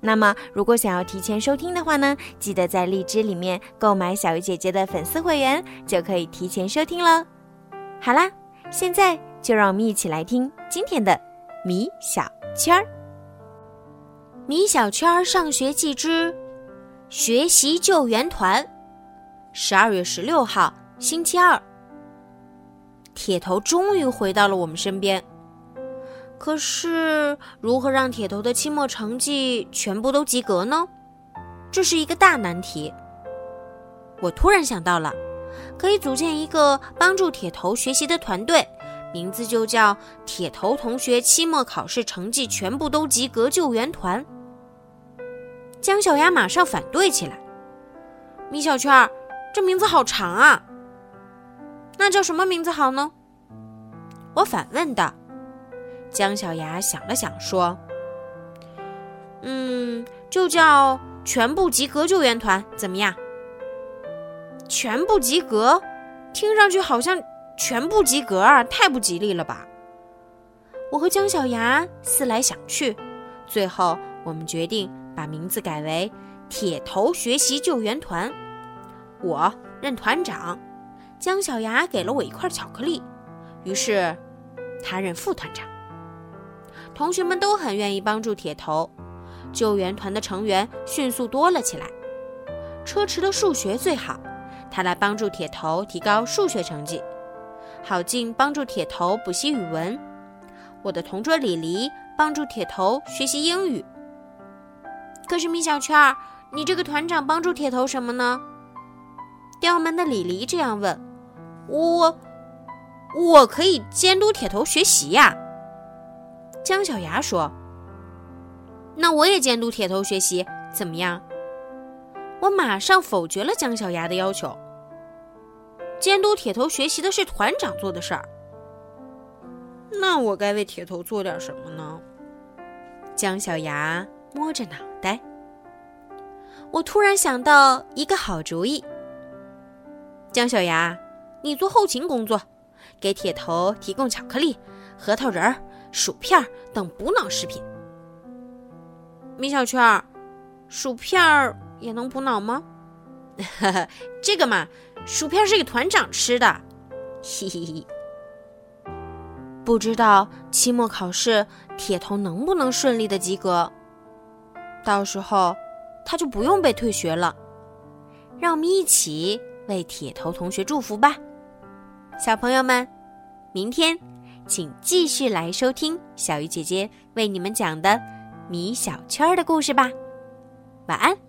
那么，如果想要提前收听的话呢，记得在荔枝里面购买小鱼姐姐的粉丝会员，就可以提前收听喽。好啦，现在就让我们一起来听今天的米小圈儿。米小圈儿上学记之学习救援团，十二月十六号，星期二。铁头终于回到了我们身边。可是，如何让铁头的期末成绩全部都及格呢？这是一个大难题。我突然想到了，可以组建一个帮助铁头学习的团队，名字就叫“铁头同学期末考试成绩全部都及格救援团”。姜小牙马上反对起来：“米小圈，这名字好长啊！那叫什么名字好呢？”我反问道。姜小牙想了想，说：“嗯，就叫全部及格救援团，怎么样？全部及格，听上去好像全部及格啊，太不吉利了吧？”我和姜小牙思来想去，最后我们决定把名字改为“铁头学习救援团”。我任团长，姜小牙给了我一块巧克力，于是他任副团长。同学们都很愿意帮助铁头，救援团的成员迅速多了起来。车迟的数学最好，他来帮助铁头提高数学成绩。郝静帮助铁头补习语文，我的同桌李黎帮助铁头学习英语。可是米小圈儿，你这个团长帮助铁头什么呢？刁蛮的李黎这样问。我，我可以监督铁头学习呀。姜小牙说：“那我也监督铁头学习，怎么样？”我马上否决了姜小牙的要求。监督铁头学习的是团长做的事儿。那我该为铁头做点什么呢？姜小牙摸着脑袋。我突然想到一个好主意。姜小牙，你做后勤工作，给铁头提供巧克力、核桃仁儿。薯片等补脑食品。米小圈，薯片儿也能补脑吗？这个嘛，薯片是给团长吃的。嘿嘿嘿。不知道期末考试铁头能不能顺利的及格？到时候他就不用被退学了。让我们一起为铁头同学祝福吧，小朋友们，明天。请继续来收听小鱼姐姐为你们讲的米小圈的故事吧，晚安。